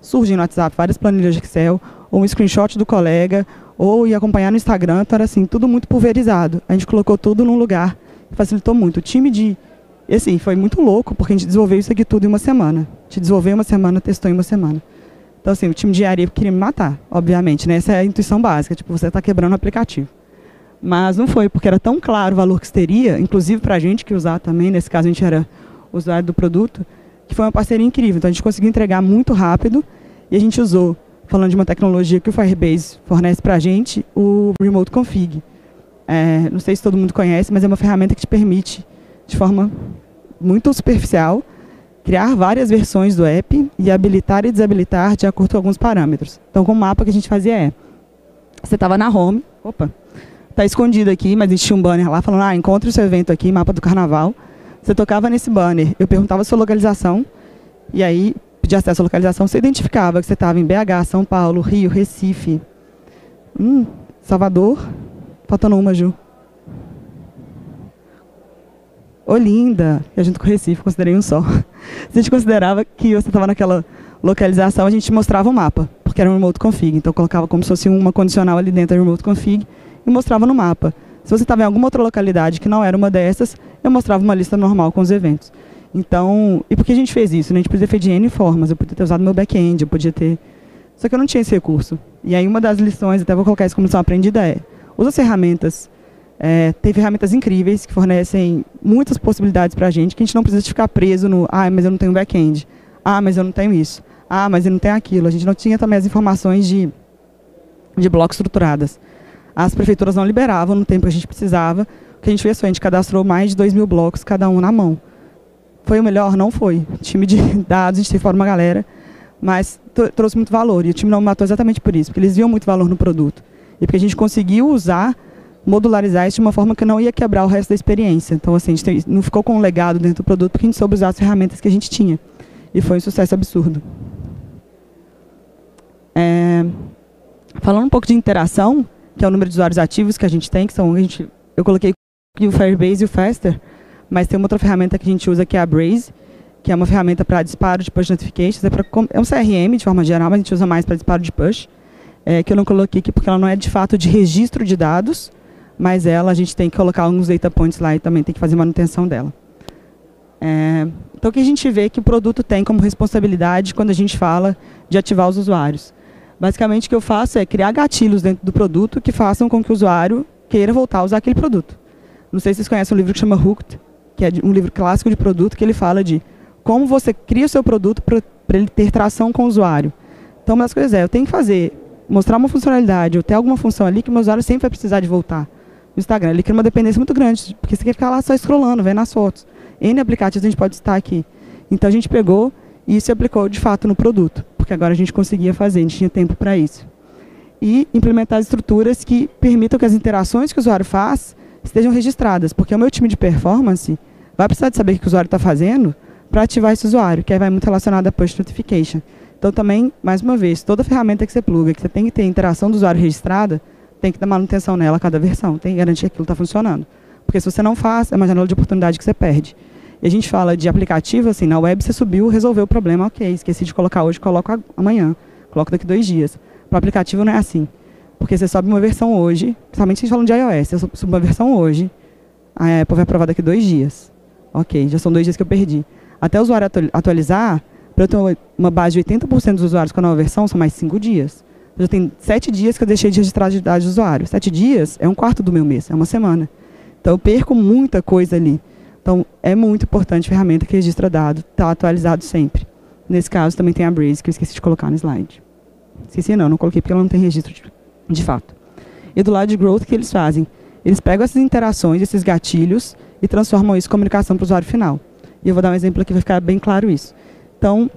Surgem no WhatsApp várias planilhas de Excel, ou um screenshot do colega, ou ia acompanhar no Instagram. Então era assim, tudo muito pulverizado. A gente colocou tudo num lugar facilitou muito. O time de e assim, foi muito louco, porque a gente desenvolveu isso aqui tudo em uma semana. A gente desenvolveu em uma semana, testou em uma semana. Então, assim, o time de engenharia queria me matar, obviamente, né? Essa é a intuição básica, tipo, você está quebrando o aplicativo. Mas não foi, porque era tão claro o valor que teria, inclusive para a gente que usar também, nesse caso a gente era usuário do produto, que foi uma parceria incrível. Então a gente conseguiu entregar muito rápido E a gente usou, falando de uma tecnologia que o Firebase fornece para a gente, o Remote Config. É, não sei se todo mundo conhece, mas é uma ferramenta que te permite, de forma muito superficial, criar várias versões do app e habilitar e desabilitar de acordo com alguns parâmetros. Então, com o mapa que a gente fazia é, você estava na home, opa, está escondido aqui, mas existia um banner lá falando, ah, encontre o seu evento aqui, mapa do carnaval. Você tocava nesse banner, eu perguntava a sua localização, e aí pedir acesso à localização, você identificava que você estava em BH, São Paulo, Rio, Recife, hum, Salvador, faltando uma, Ju. Olinda, e a gente com Recife, considerei um só. Se a gente considerava que você estava naquela localização, a gente mostrava o mapa, porque era um remote config. Então, colocava como se fosse uma condicional ali dentro do remote config e mostrava no mapa. Se você estava em alguma outra localidade que não era uma dessas, eu mostrava uma lista normal com os eventos. Então, e por que a gente fez isso? Né? A gente podia ter feito de N formas, eu podia ter usado meu back-end, eu podia ter... Só que eu não tinha esse recurso. E aí uma das lições, até vou colocar isso como lição aprendida, é usa as ferramentas. É, tem ferramentas incríveis que fornecem muitas possibilidades para a gente, que a gente não precisa ficar preso no, ah, mas eu não tenho back-end. Ah, mas eu não tenho isso. Ah, mas eu não tenho aquilo. A gente não tinha também as informações de, de blocos estruturadas. As prefeituras não liberavam no tempo que a gente precisava. O que a gente fez foi, a gente cadastrou mais de 2 mil blocos, cada um na mão. Foi o melhor? Não foi. Time de dados, a gente teve fora uma galera, mas trouxe muito valor. E o time não matou exatamente por isso, porque eles viam muito valor no produto. E porque a gente conseguiu usar, modularizar isso de uma forma que não ia quebrar o resto da experiência. Então, assim, a gente não ficou com um legado dentro do produto, porque a gente soube usar as ferramentas que a gente tinha. E foi um sucesso absurdo. É, falando um pouco de interação, que é o número de usuários ativos que a gente tem, que são, a gente, eu coloquei o Firebase e o Faster, mas tem uma outra ferramenta que a gente usa que é a Braze, que é uma ferramenta para disparo de push notifications. É, pra, é, um CRM de forma geral, mas a gente usa mais para disparo de push, é, que eu não coloquei aqui porque ela não é de fato de registro de dados, mas ela a gente tem que colocar alguns data points lá e também tem que fazer manutenção dela. É, então o que a gente vê que o produto tem como responsabilidade quando a gente fala de ativar os usuários? Basicamente o que eu faço é criar gatilhos dentro do produto que façam com que o usuário queira voltar a usar aquele produto. Não sei se vocês conhecem um livro que chama Hooked, que é um livro clássico de produto, que ele fala de como você cria o seu produto para ele ter tração com o usuário. Então, uma das coisas é, eu tenho que fazer, mostrar uma funcionalidade, ou ter alguma função ali que o meu usuário sempre vai precisar de voltar. No Instagram, ele cria uma dependência muito grande, porque você quer ficar lá só scrollando, vendo as fotos. N aplicativos a gente pode estar aqui. Então, a gente pegou e se aplicou, de fato, no produto, porque agora a gente conseguia fazer, a gente tinha tempo para isso. E implementar estruturas que permitam que as interações que o usuário faz estejam registradas, porque o meu time de performance vai precisar de saber o que o usuário está fazendo para ativar esse usuário, que aí vai muito relacionado a push notification. Então também, mais uma vez, toda ferramenta que você pluga, que você tem que ter interação do usuário registrada, tem que dar manutenção nela a cada versão, tem que garantir que aquilo está funcionando. Porque se você não faz, é uma janela de oportunidade que você perde. E a gente fala de aplicativo, assim, na web você subiu, resolveu o problema, ok, esqueci de colocar hoje, coloco amanhã, coloco daqui dois dias. Para o aplicativo não é assim. Porque você sobe uma versão hoje, principalmente a gente falando de iOS, você sobe uma versão hoje, a Apple vai aprovar daqui dois dias. Ok, já são dois dias que eu perdi. Até o usuário atualizar, para eu ter uma base de 80% dos usuários com a nova versão, são mais cinco dias. Eu já tenho sete dias que eu deixei de registrar de dados de usuário. Sete dias é um quarto do meu mês, é uma semana. Então eu perco muita coisa ali. Então é muito importante a ferramenta que registra dado, está atualizado sempre. Nesse caso também tem a Braze, que eu esqueci de colocar no slide. Esqueci não, não coloquei porque ela não tem registro de de fato. E do lado de growth, o que eles fazem? Eles pegam essas interações, esses gatilhos, e transformam isso em comunicação para o usuário final. E eu vou dar um exemplo aqui para ficar bem claro isso. Então,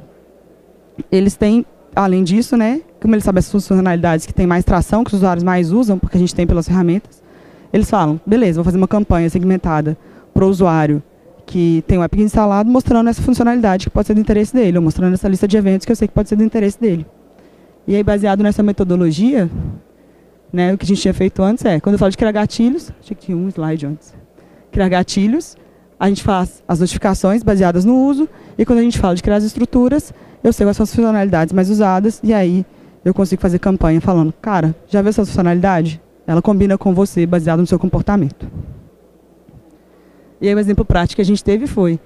eles têm, além disso, né, como eles sabem as funcionalidades que têm mais tração, que os usuários mais usam, porque a gente tem pelas ferramentas, eles falam, beleza, vou fazer uma campanha segmentada para o usuário que tem o app instalado, mostrando essa funcionalidade que pode ser do interesse dele, ou mostrando essa lista de eventos que eu sei que pode ser do interesse dele. E aí, baseado nessa metodologia, né, o que a gente tinha feito antes é, quando eu falo de criar gatilhos, achei que tinha um slide antes. Criar gatilhos, a gente faz as notificações baseadas no uso, e quando a gente fala de criar as estruturas, eu sei quais são as funcionalidades mais usadas, e aí eu consigo fazer campanha falando, cara, já viu essa funcionalidade? Ela combina com você baseado no seu comportamento. E aí o um exemplo prático que a gente teve foi,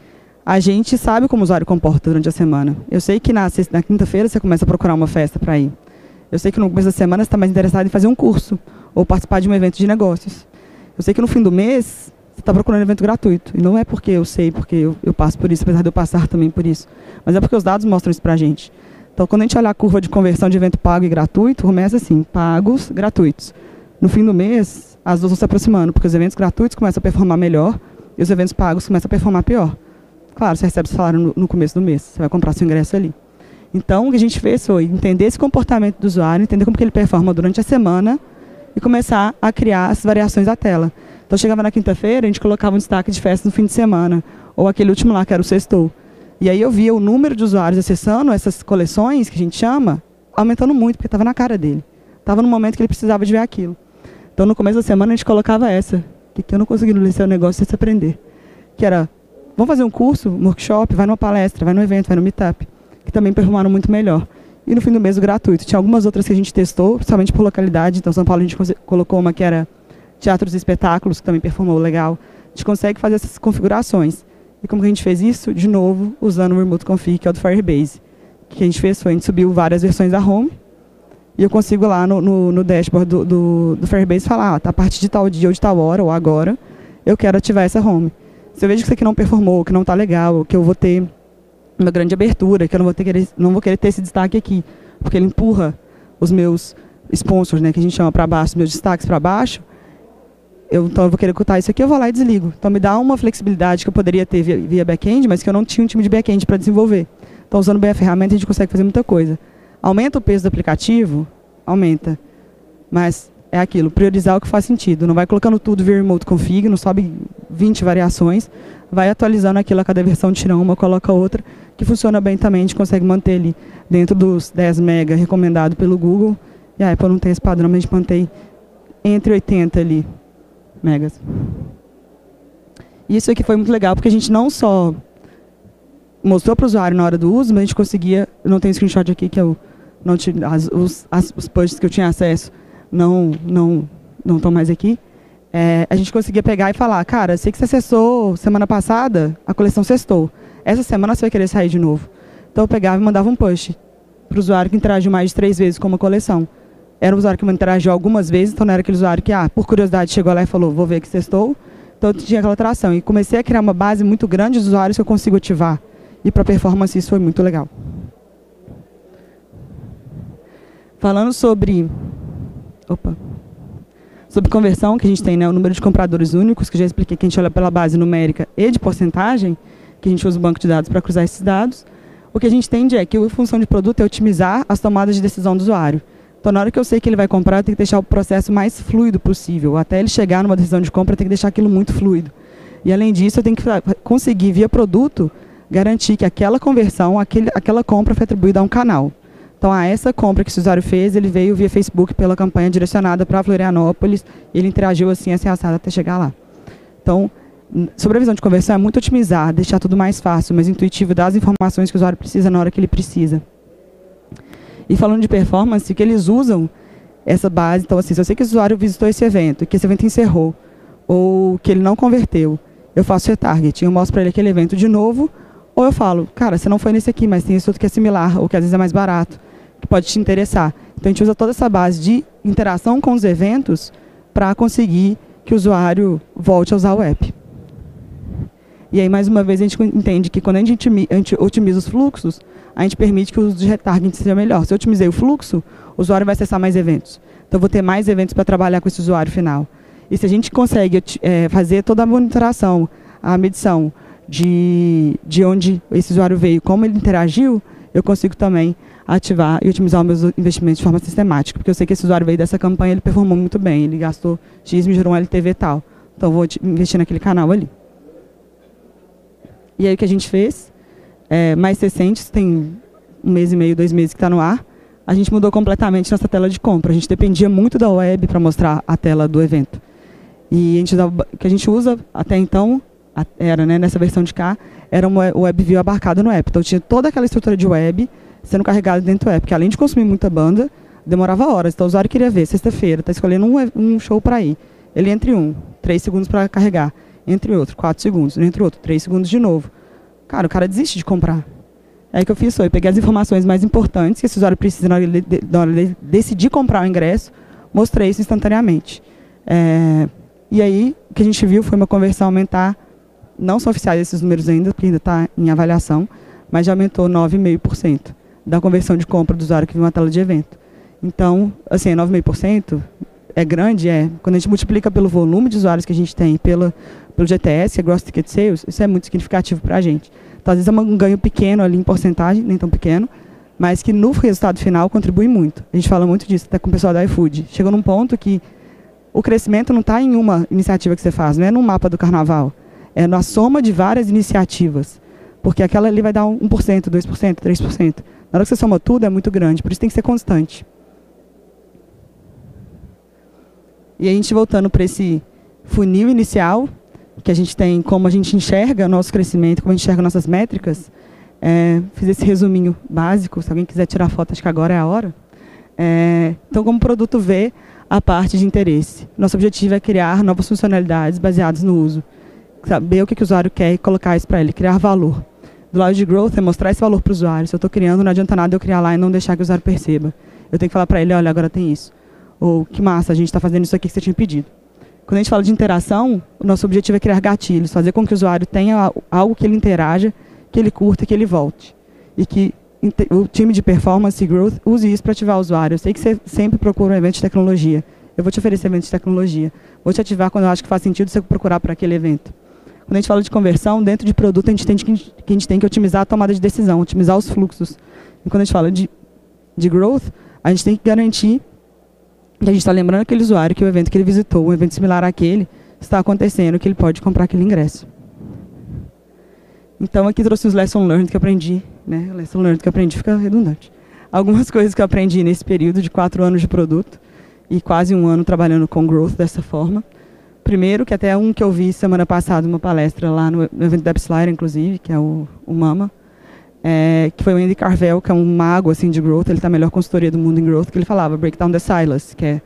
a gente sabe como o usuário comporta durante a semana. Eu sei que na, na quinta-feira você começa a procurar uma festa para ir. Eu sei que no começo da semana você está mais interessado em fazer um curso ou participar de um evento de negócios. Eu sei que no fim do mês você está procurando um evento gratuito. E não é porque eu sei, porque eu, eu, passo por isso, apesar de eu passar também por isso. Mas é porque os dados mostram isso para a gente. Então, quando a gente olha a curva de conversão de evento pago e gratuito, começa assim, pagos, gratuitos. No fim do mês, as duas vão se aproximando, porque os eventos gratuitos começam a performar melhor e os eventos pagos começam a performar pior. Claro, você recebe o salário no, no começo do mês, você vai comprar seu ingresso ali. Então, o que a gente fez foi entender esse comportamento do usuário, entender como que ele performa durante a semana e começar a criar as variações da tela. Então, chegava na quinta-feira, a gente colocava um destaque de festa no fim de semana, ou aquele último lá, que era o sextou. E aí eu via o número de usuários acessando essas coleções, que a gente chama, aumentando muito, porque estava na cara dele. Estava no momento que ele precisava de ver aquilo. Então, no começo da semana, a gente colocava essa, que eu não consegui ler seu negócio sem se aprender. Que era, vamos fazer um curso, um workshop, vai numa palestra, vai no evento, vai no meetup, que também performaram muito melhor. E no fim do mês, o gratuito. Tinha algumas outras que a gente testou, principalmente por localidade. Então, São Paulo, a gente colocou uma que era teatros e espetáculos, que também performou legal. A gente consegue fazer essas configurações. E como que a gente fez isso? De novo, usando o Remote Config, que é o do Firebase. O que a gente fez foi, a gente subiu várias versões da Home, e eu consigo lá no, no, no dashboard do, do, do, Firebase falar, ah, tá, a partir de tal dia ou de tal hora, ou agora, eu quero ativar essa Home. Se eu vejo que isso aqui não performou, que não está legal, que eu vou ter uma grande abertura, que eu não vou, ter, não vou querer ter esse destaque aqui, porque ele empurra os meus sponsors, né, que a gente chama para baixo, os meus destaques para baixo, eu, então eu vou querer ocultar isso aqui, eu vou lá e desligo. Então me dá uma flexibilidade que eu poderia ter via, via back-end, mas que eu não tinha um time de back-end para desenvolver. Então usando bem a ferramenta a gente consegue fazer muita coisa. Aumenta o peso do aplicativo? Aumenta. Mas é aquilo, priorizar o que faz sentido. Não vai colocando tudo via remote config, não sobe 20 variações, vai atualizando aquilo a cada versão, tira uma, coloca outra, que funciona bem também, a gente consegue manter ali dentro dos 10 MB recomendado pelo Google. E a Apple não tem esse padrão, a gente mantém entre 80 ali megas. Isso aqui foi muito legal, porque a gente não só mostrou para o usuário na hora do uso, mas a gente conseguia, não tenho screenshot aqui, que eu não tinha, as, os, as, os que eu tinha acesso não não não estão mais aqui. É, a gente conseguia pegar e falar, cara, sei que você acessou semana passada, a coleção cestou. Essa semana você vai querer sair de novo. Então eu pegava e mandava um push para o usuário que interagiu mais de três vezes com uma coleção era um usuário que interagiu algumas vezes, então não era aquele usuário que, ah, por curiosidade, chegou lá e falou, vou ver que testou. Então eu tinha aquela atração. E comecei a criar uma base muito grande de usuários que eu consigo ativar. E para performance isso foi muito legal. Falando sobre. Opa. Sobre conversão, que a gente tem né, o número de compradores únicos, que já expliquei que a gente olha pela base numérica e de porcentagem, que a gente usa o banco de dados para cruzar esses dados. O que a gente entende é que a função de produto é otimizar as tomadas de decisão do usuário. Então, na hora que eu sei que ele vai comprar, eu tenho que deixar o processo mais fluido possível. Até ele chegar numa decisão de compra, eu tenho que deixar aquilo muito fluido. E, além disso, eu tenho que conseguir, via produto, garantir que aquela conversão, aquele, aquela compra foi atribuída a um canal. Então, a essa compra que o usuário fez, ele veio via Facebook pela campanha direcionada para Florianópolis, ele interagiu assim, assim, assado até chegar lá. Então, sobre a visão de conversão, é muito otimizar, deixar tudo mais fácil, mais intuitivo, dar as informações que o usuário precisa na hora que ele precisa. E falando de performance, que eles usam essa base. Então, assim, se eu sei que o usuário visitou esse evento, que esse evento encerrou, ou que ele não converteu, eu faço retargeting, eu mostro para ele aquele evento de novo, ou eu falo, cara, você não foi nesse aqui, mas tem esse outro que é similar, ou que às vezes é mais barato, que pode te interessar. Então, a gente usa toda essa base de interação com os eventos para conseguir que o usuário volte a usar o app. E aí, mais uma vez, a gente entende que quando a gente otimiza os fluxos, a gente permite que o de retargeting seja melhor. Se eu otimizei o fluxo, o usuário vai acessar mais eventos. Então, eu vou ter mais eventos para trabalhar com esse usuário final. E se a gente consegue é, fazer toda a monitoração, a medição de, de onde esse usuário veio, como ele interagiu, eu consigo também ativar e otimizar os meus investimentos de forma sistemática. Porque eu sei que esse usuário veio dessa campanha, ele performou muito bem, ele gastou X, me gerou um LTV tal. Então, vou investir naquele canal ali. E aí, o que a gente fez? é, mais recentes, tem um mês e meio, dois meses que está no ar, a gente mudou completamente nossa tela de compra. A gente dependia muito da web para mostrar a tela do evento. E a gente que a gente usa até então, era né, nessa versão de cá, era uma web view abarcada no app. Então tinha toda aquela estrutura de web sendo carregada dentro do app, que além de consumir muita banda, demorava horas. Então o usuário queria ver, sexta-feira, está escolhendo um, um show para ir. Ele entre um, três segundos para carregar. Entre outro, quatro segundos. Entre outro, três segundos de novo. Cara, o cara desiste de comprar. Aí o que eu fiz foi, peguei as informações mais importantes que esse usuário precisa na hora de, na hora de decidir comprar o ingresso, mostrei isso instantaneamente. É, e aí, o que a gente viu foi uma conversão aumentar, não são oficiais esses números ainda, porque ainda está em avaliação, mas já aumentou 9,5%. da conversão de compra do usuário que viu uma tela de evento. Então, assim, 9,5% é grande, é. Quando a gente multiplica pelo volume de usuários que a gente tem, pela, pelo GTS, que é Gross Ticket Sales, isso é muito significativo para a gente. Então, às vezes é um ganho pequeno ali em porcentagem, nem tão pequeno, mas que no resultado final contribui muito. A gente fala muito disso até com o pessoal da iFood. Chegou num ponto que o crescimento não está em uma iniciativa que você faz, não é no mapa do carnaval, é na soma de várias iniciativas. Porque aquela ali vai dar 1%, 2%, 3%. Na hora que você soma tudo, é muito grande, por isso tem que ser constante. E a gente voltando para esse funil inicial, que a gente tem, como a gente enxerga o nosso crescimento, como a gente enxerga nossas métricas, é, fiz esse resuminho básico, se alguém quiser tirar foto, acho que agora é a hora. É, então, como produto vê a parte de interesse. Nosso objetivo é criar novas funcionalidades baseadas no uso. Saber o que, que o usuário quer e colocar isso para ele, criar valor. Do lado de growth é mostrar esse valor para o usuário. Se eu estou criando, não adianta nada eu criar lá e não deixar que o usuário perceba. Eu tenho que falar para ele, olha, agora tem isso. Ou, que massa, a gente está fazendo isso aqui que você tinha pedido. Quando a gente fala de interação, o nosso objetivo é criar gatilhos, fazer com que o usuário tenha algo que ele interaja, que ele curta e que ele volte. E que o time de performance e growth use isso para ativar o usuário. Eu sei que você sempre procura um evento de tecnologia. Eu vou te oferecer eventos de tecnologia. Vou te ativar quando eu acho que faz sentido você procurar para aquele evento. Quando a gente fala de conversão, dentro de produto, a gente tem que, a gente tem que otimizar a tomada de decisão, otimizar os fluxos. E quando a gente fala de, de growth, a gente tem que garantir que a gente está lembrando aquele usuário que o evento que ele visitou, um evento similar àquele, está acontecendo, que ele pode comprar aquele ingresso. Então, aqui trouxe os lesson learned que eu aprendi. Né? Lesson learned que eu aprendi fica redundante. Algumas coisas que eu aprendi nesse período de quatro anos de produto e quase um ano trabalhando com growth dessa forma. Primeiro, que até um que eu vi semana passada, uma palestra lá no, evento da AppSlider, inclusive, que é o, o Mama, é, que foi o Andy Carvel, que é um mago assim, de growth, ele está a melhor consultoria do mundo em growth, que ele falava, break down the silos, que é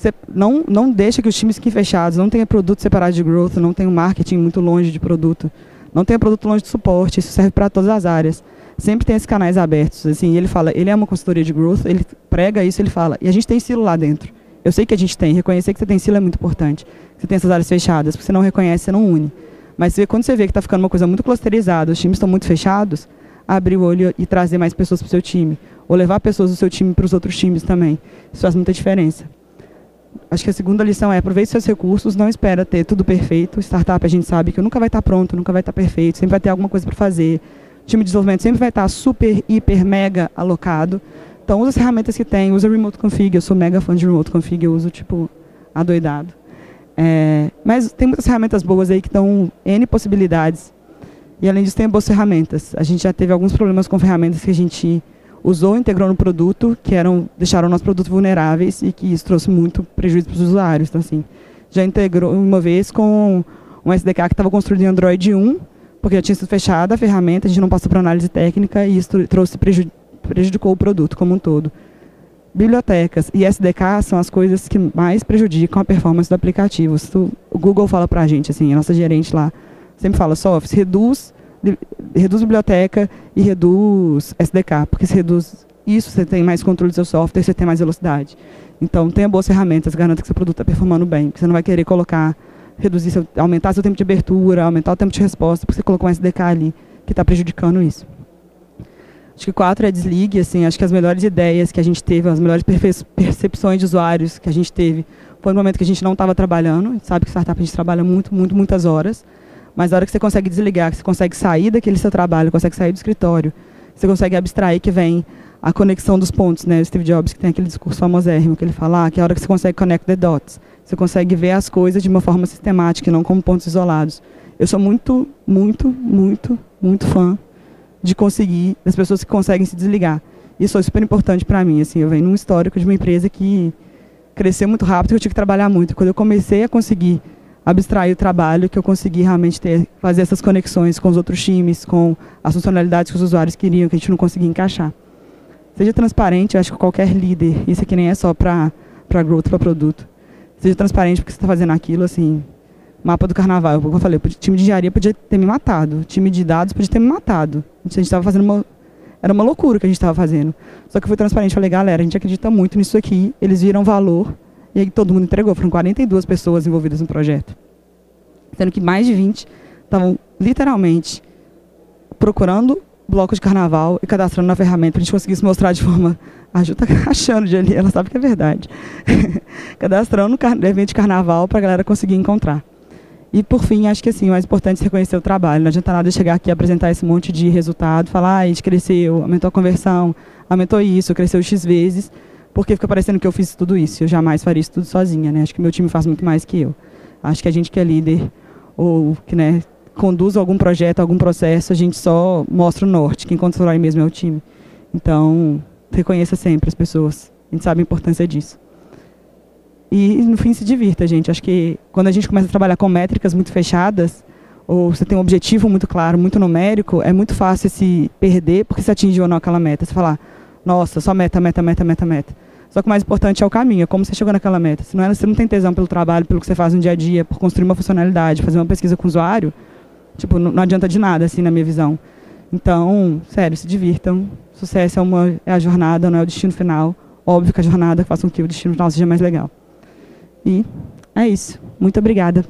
você não, não deixa que os times fiquem fechados, não tenha produto separado de growth, não tenha marketing muito longe de produto, não tenha produto longe de suporte, isso serve para todas as áreas. Sempre tem esses canais abertos, assim, ele fala, ele é uma consultoria de growth, ele prega isso, ele fala, e a gente tem silo lá dentro. Eu sei que a gente tem, reconhecer que você tem silo é muito importante. Você tem essas áreas fechadas, porque você não reconhece, você não une. Mas quando você vê que está ficando uma coisa muito clusterizada, os times estão muito fechados, abrir o olho e trazer mais pessoas para o seu time. Ou levar pessoas do seu time para os outros times também. Isso faz muita diferença. Acho que a segunda lição é aproveite seus recursos, não espera ter tudo perfeito. Startup a gente sabe que nunca vai estar tá pronto, nunca vai estar tá perfeito, sempre vai ter alguma coisa para fazer. O time de desenvolvimento sempre vai estar tá super, hiper, mega alocado. Então, usa as ferramentas que tem, usa Remote Config. Eu sou mega fã de Remote Config, eu uso, tipo, adoidado. É, mas tem muitas ferramentas boas aí que dão N possibilidades. E, além disso, tem boas ferramentas. A gente já teve alguns problemas com ferramentas que a gente usou, integrou no produto, que eram deixaram nossos produtos vulneráveis e que isso trouxe muito prejuízo para os usuários. Então, assim, já integrou uma vez com um SDK que estava construído em Android 1, porque já tinha sido fechada a ferramenta, a gente não passou para análise técnica e isso trouxe prejudicou o produto como um todo. Bibliotecas e SDK são as coisas que mais prejudicam a performance do aplicativo. O Google fala para a gente, assim, a nossa gerente lá sempre fala, Softs, reduz, reduz biblioteca e reduz SDK, porque se reduz isso, você tem mais controle do seu software, você tem mais velocidade. Então, tenha boas ferramentas, garanta que seu produto está performando bem, você não vai querer colocar, reduzir, seu, aumentar seu tempo de abertura, aumentar o tempo de resposta, porque você colocou um SDK ali que está prejudicando isso. Acho que quatro é desligue, assim, acho que as melhores ideias que a gente teve, as melhores percepções de usuários que a gente teve, foi no momento que a gente não estava trabalhando, a gente sabe que startup a gente trabalha muito, muito, muitas horas, mas a hora que você consegue desligar, que você consegue sair daquele seu trabalho, consegue sair do escritório, você consegue abstrair que vem a conexão dos pontos, né? O Steve Jobs que tem aquele discurso famosérrimo que ele fala ah, que é a hora que você consegue connect the dots, você consegue ver as coisas de uma forma sistemática e não como pontos isolados. Eu sou muito, muito, muito, muito fã de conseguir, das pessoas que conseguem se desligar. Isso é super importante para mim. Assim, eu venho num histórico de uma empresa que cresceu muito rápido, que eu tive que trabalhar muito. Quando eu comecei a conseguir abstrair o trabalho, que eu consegui realmente ter, fazer essas conexões com os outros times, com as funcionalidades que os usuários queriam, que a gente não conseguia encaixar. Seja transparente, eu acho que qualquer líder, isso aqui nem é só para growth, para produto. Seja transparente porque você está fazendo aquilo, assim, mapa do carnaval, como eu falei, o time de engenharia podia ter me matado, o time de dados podia ter me matado. A gente estava fazendo uma. Era uma loucura o que a gente estava fazendo. Só que eu fui transparente, falei, galera, a gente acredita muito nisso aqui, eles viram valor, e aí todo mundo entregou. Foram 42 pessoas envolvidas no projeto. Sendo que mais de 20 estavam literalmente procurando bloco de carnaval e cadastrando na ferramenta para a gente conseguir se mostrar de forma. A Ju tá achando de ali, ela sabe que é verdade. cadastrando no evento de carnaval para a galera conseguir encontrar. E por fim, acho que assim, o mais importante é reconhecer o trabalho. Não adianta nada chegar aqui e apresentar esse monte de resultado, falar, ah, a gente cresceu, aumentou a conversão, aumentou isso, cresceu X vezes, porque fica parecendo que eu fiz tudo isso. Eu jamais faria isso tudo sozinha, né? Acho que meu time faz muito mais que eu. Acho que a gente que é líder ou que né, conduz algum projeto, algum processo, a gente só mostra o norte. Quem constrói mesmo é o time. Então, reconheça sempre as pessoas. A gente sabe a importância disso. E, no fim, se divirta, gente. Acho que quando a gente começa a trabalhar com métricas muito fechadas, ou você tem um objetivo muito claro, muito numérico, é muito fácil se perder porque você atingiu ou não aquela meta. Você falar, nossa, só meta, meta, meta, meta, meta. Só que o mais importante é o caminho, é como você chegou naquela meta. Se não, é, você não tem tesão pelo trabalho, pelo que você faz no dia a dia, por construir uma funcionalidade, fazer uma pesquisa com o usuário, tipo, não, não adianta de nada, assim, na minha visão. Então, sério, se divirtam. Sucesso é, uma, é a jornada, não é o destino final. Óbvio que a jornada faz com que o destino final seja mais legal. E é isso. Muito obrigada.